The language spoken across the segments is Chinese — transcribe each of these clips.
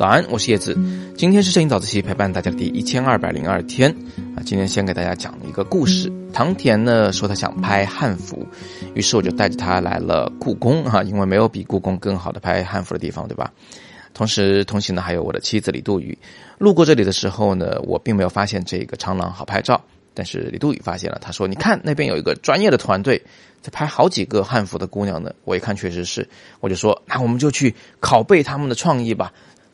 早安，我是叶子。今天是摄影早自习陪伴大家的第一千二百零二天啊。今天先给大家讲一个故事。唐田呢说他想拍汉服，于是我就带着他来了故宫啊，因为没有比故宫更好的拍汉服的地方，对吧？同时同行的还有我的妻子李杜宇。路过这里的时候呢，我并没有发现这个长廊好拍照，但是李杜宇发现了，他说：“你看那边有一个专业的团队在拍好几个汉服的姑娘呢。”我一看确实是，我就说：“那我们就去拷贝他们的创意吧。”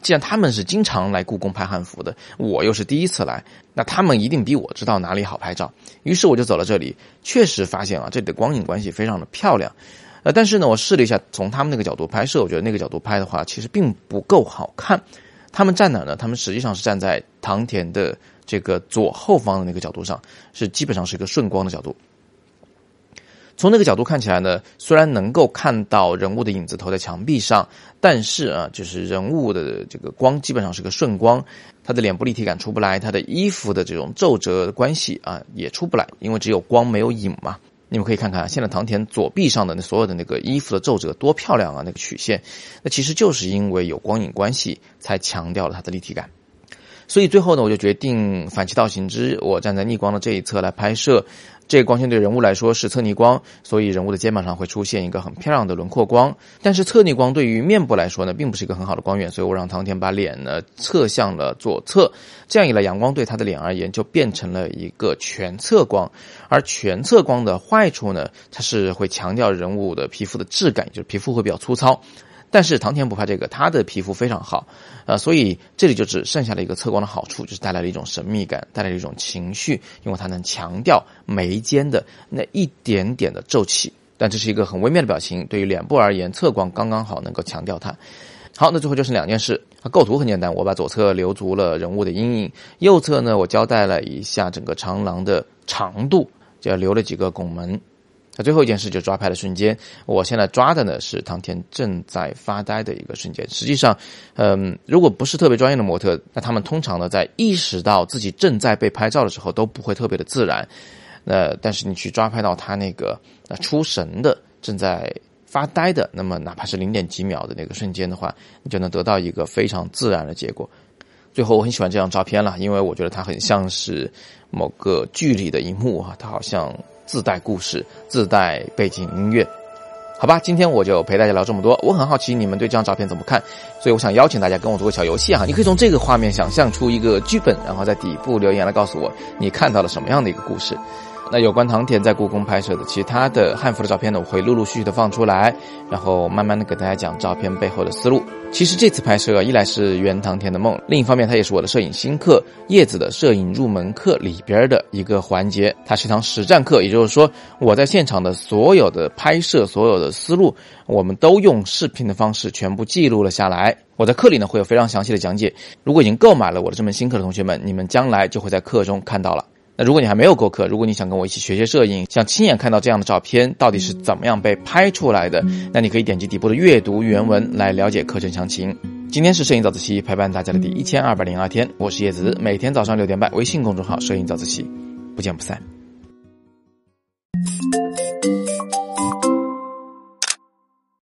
既然他们是经常来故宫拍汉服的，我又是第一次来，那他们一定比我知道哪里好拍照。于是我就走到这里，确实发现啊，这里的光影关系非常的漂亮。呃，但是呢，我试了一下从他们那个角度拍摄，我觉得那个角度拍的话，其实并不够好看。他们站哪呢？他们实际上是站在唐田的这个左后方的那个角度上，是基本上是一个顺光的角度。从那个角度看起来呢，虽然能够看到人物的影子投在墙壁上，但是啊，就是人物的这个光基本上是个顺光，他的脸部立体感出不来，他的衣服的这种皱褶关系啊也出不来，因为只有光没有影嘛。你们可以看看现在唐田左臂上的那所有的那个衣服的皱褶多漂亮啊，那个曲线，那其实就是因为有光影关系才强调了它的立体感。所以最后呢，我就决定反其道行之，我站在逆光的这一侧来拍摄。这个光线对人物来说是侧逆光，所以人物的肩膀上会出现一个很漂亮的轮廓光。但是侧逆光对于面部来说呢，并不是一个很好的光源，所以我让唐田把脸呢侧向了左侧。这样一来，阳光对他的脸而言就变成了一个全侧光。而全侧光的坏处呢，它是会强调人物的皮肤的质感，就是皮肤会比较粗糙。但是唐田不怕这个，他的皮肤非常好，呃，所以这里就只剩下了一个侧光的好处，就是带来了一种神秘感，带来了一种情绪，因为它能强调眉间的那一点点的皱起。但这是一个很微妙的表情，对于脸部而言，侧光刚刚好能够强调它。好，那最后就是两件事，构图很简单，我把左侧留足了人物的阴影，右侧呢，我交代了一下整个长廊的长度，就留了几个拱门。那最后一件事就抓拍的瞬间，我现在抓的呢是唐田正在发呆的一个瞬间。实际上，嗯，如果不是特别专业的模特，那他们通常呢在意识到自己正在被拍照的时候都不会特别的自然。那但是你去抓拍到他那个呃出神的正在发呆的，那么哪怕是零点几秒的那个瞬间的话，你就能得到一个非常自然的结果。最后我很喜欢这张照片了，因为我觉得它很像是某个剧里的一幕啊，它好像。自带故事，自带背景音乐，好吧，今天我就陪大家聊这么多。我很好奇你们对这张照片怎么看，所以我想邀请大家跟我做个小游戏啊。你可以从这个画面想象出一个剧本，然后在底部留言来告诉我你看到了什么样的一个故事。那有关唐田在故宫拍摄的其他的汉服的照片呢，我会陆陆续续的放出来，然后慢慢的给大家讲照片背后的思路。其实这次拍摄一来是圆唐田的梦，另一方面它也是我的摄影新课叶子的摄影入门课里边的一个环节，它是一堂实战课，也就是说我在现场的所有的拍摄、所有的思路，我们都用视频的方式全部记录了下来。我在课里呢会有非常详细的讲解，如果已经购买了我的这门新课的同学们，你们将来就会在课中看到了。那如果你还没有购课，如果你想跟我一起学学摄影，想亲眼看到这样的照片到底是怎么样被拍出来的，那你可以点击底部的阅读原文来了解课程详情。今天是摄影早自习陪伴大家的第一千二百零二天，我是叶子，每天早上六点半，微信公众号“摄影早自习”，不见不散。